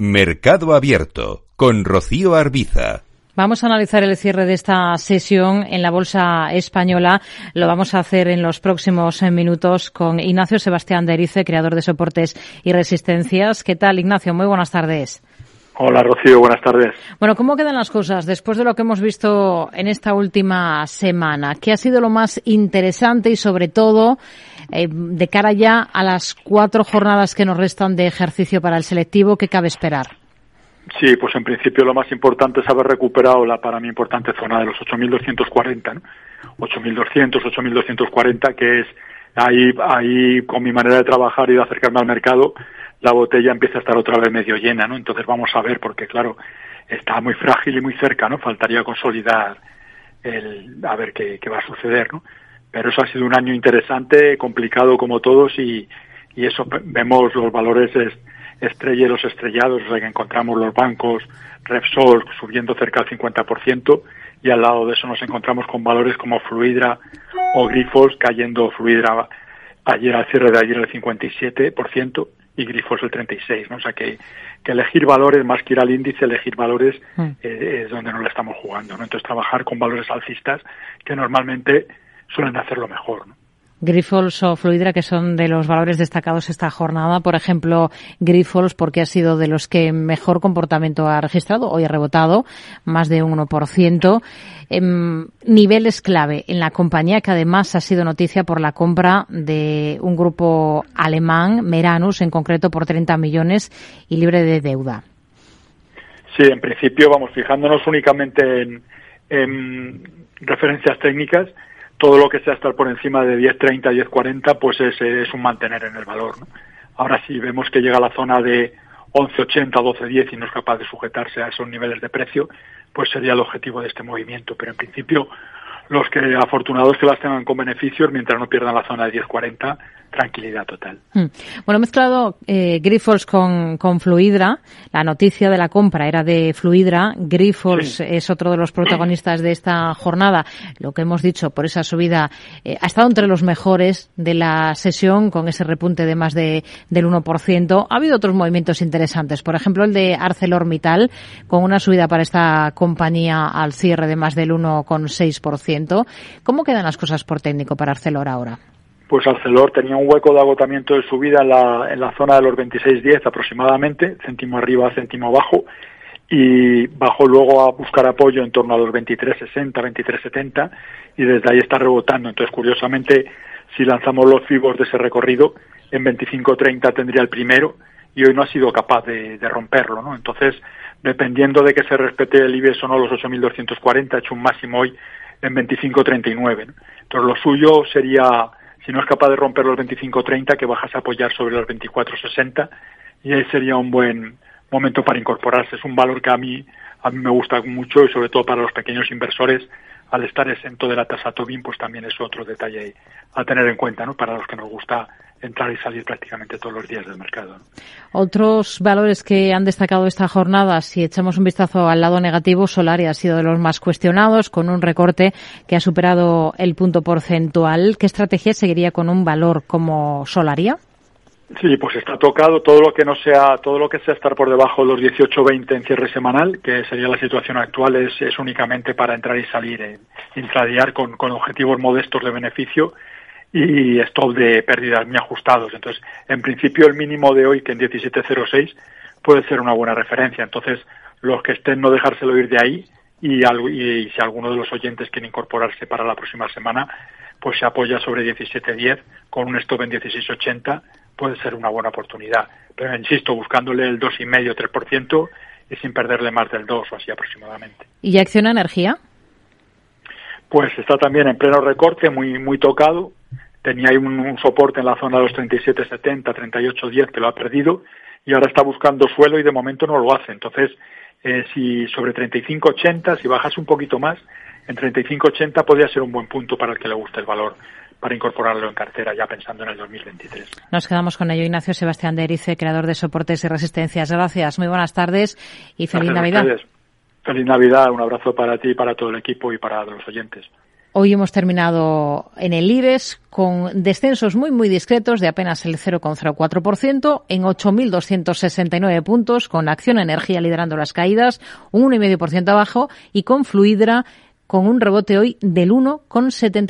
Mercado Abierto con Rocío Arbiza. Vamos a analizar el cierre de esta sesión en la Bolsa Española. Lo vamos a hacer en los próximos minutos con Ignacio Sebastián de Erice, creador de soportes y resistencias. ¿Qué tal, Ignacio? Muy buenas tardes. Hola, Rocío. Buenas tardes. Bueno, ¿cómo quedan las cosas después de lo que hemos visto en esta última semana? ¿Qué ha sido lo más interesante y, sobre todo, eh, de cara ya a las cuatro jornadas que nos restan de ejercicio para el selectivo, ¿qué cabe esperar? Sí, pues en principio lo más importante es haber recuperado la para mí importante zona de los 8.240, ¿no? 8.200, 8.240, que es ahí, ahí con mi manera de trabajar y de acercarme al mercado, la botella empieza a estar otra vez medio llena, ¿no? Entonces vamos a ver, porque claro, está muy frágil y muy cerca, ¿no? Faltaría consolidar el, a ver qué, qué va a suceder, ¿no? Pero eso ha sido un año interesante, complicado como todos y, y eso vemos los valores estrelleros estrellados, o sea que encontramos los bancos Repsol subiendo cerca del 50% y al lado de eso nos encontramos con valores como Fluidra o Grifos cayendo Fluidra ayer al cierre de ayer el 57% y Grifos el 36%, ¿no? O sea que, que elegir valores más que ir al índice, elegir valores mm. eh, es donde no le estamos jugando, ¿no? Entonces trabajar con valores alcistas que normalmente suelen hacerlo mejor, ¿no? Grifols o Fluidra, que son de los valores destacados esta jornada. Por ejemplo, Grifols, porque ha sido de los que mejor comportamiento ha registrado. Hoy ha rebotado más de un 1%. Eh, niveles clave en la compañía, que además ha sido noticia por la compra de un grupo alemán, Meranus, en concreto por 30 millones y libre de deuda. Sí, en principio, vamos, fijándonos únicamente en, en referencias técnicas, todo lo que sea estar por encima de 10.30, 10.40, pues es, es un mantener en el valor. ¿no? Ahora si vemos que llega a la zona de 11.80, 12.10 y no es capaz de sujetarse a esos niveles de precio, pues sería el objetivo de este movimiento. Pero en principio los que afortunados que las tengan con beneficios mientras no pierdan la zona de 10.40 tranquilidad total. Hmm. Bueno, mezclado eh, Grifols con, con, Fluidra. La noticia de la compra era de Fluidra. Grifols es otro de los protagonistas de esta jornada. Lo que hemos dicho por esa subida eh, ha estado entre los mejores de la sesión con ese repunte de más de, del 1%. Ha habido otros movimientos interesantes. Por ejemplo, el de ArcelorMittal con una subida para esta compañía al cierre de más del 1,6%. ¿Cómo quedan las cosas por técnico para Arcelor ahora? pues Arcelor tenía un hueco de agotamiento de subida en la, en la zona de los 26.10 aproximadamente, céntimo arriba, céntimo abajo, y bajó luego a buscar apoyo en torno a los 23.60, 23.70 y desde ahí está rebotando. Entonces, curiosamente, si lanzamos los fibos de ese recorrido, en 25.30 tendría el primero y hoy no ha sido capaz de, romperlo, ¿no? Entonces, dependiendo de que se respete el IBEX o no los 8.240, ha hecho un máximo hoy en 25.39. ¿no? Entonces, lo suyo sería si no es capaz de romper los 25-30, que bajas a apoyar sobre los 24-60 y ahí sería un buen momento para incorporarse. Es un valor que a mí, a mí me gusta mucho y sobre todo para los pequeños inversores, al estar exento de la tasa Tobin, pues también es otro detalle a tener en cuenta, ¿no? Para los que nos gusta entrar y salir prácticamente todos los días del mercado. Otros valores que han destacado esta jornada, si echamos un vistazo al lado negativo, Solaria ha sido de los más cuestionados, con un recorte que ha superado el punto porcentual. ¿Qué estrategia seguiría con un valor como Solaria? Sí, pues está tocado todo lo que no sea, todo lo que sea estar por debajo de los 18-20 en cierre semanal, que sería la situación actual, es, es únicamente para entrar y salir, en, intradiar con, con objetivos modestos de beneficio y stop de pérdidas muy ajustados. Entonces, en principio el mínimo de hoy, que en 17.06, puede ser una buena referencia. Entonces, los que estén no dejárselo ir de ahí y, y, si alguno de los oyentes quiere incorporarse para la próxima semana, pues se apoya sobre 17.10 con un stop en 16.80 puede ser una buena oportunidad. Pero insisto, buscándole el 2,5-3% y sin perderle más del 2 o así aproximadamente. ¿Y Acciona Energía? Pues está también en pleno recorte, muy, muy tocado tenía ahí un, soporte en la zona de los 37.70, 38.10 que lo ha perdido y ahora está buscando suelo y de momento no lo hace. Entonces, eh, si sobre 35.80, si bajas un poquito más, en 35.80 podría ser un buen punto para el que le guste el valor para incorporarlo en cartera ya pensando en el 2023. Nos quedamos con ello. Ignacio Sebastián de Erice, creador de soportes y resistencias. Gracias, muy buenas tardes y feliz Navidad. Feliz Navidad, un abrazo para ti, para todo el equipo y para los oyentes. Hoy hemos terminado en el IBEX con descensos muy, muy discretos de apenas el 0,04% en 8.269 puntos, con Acción Energía liderando las caídas, un 1,5% abajo y con Fluidra con un rebote hoy del 1,70%.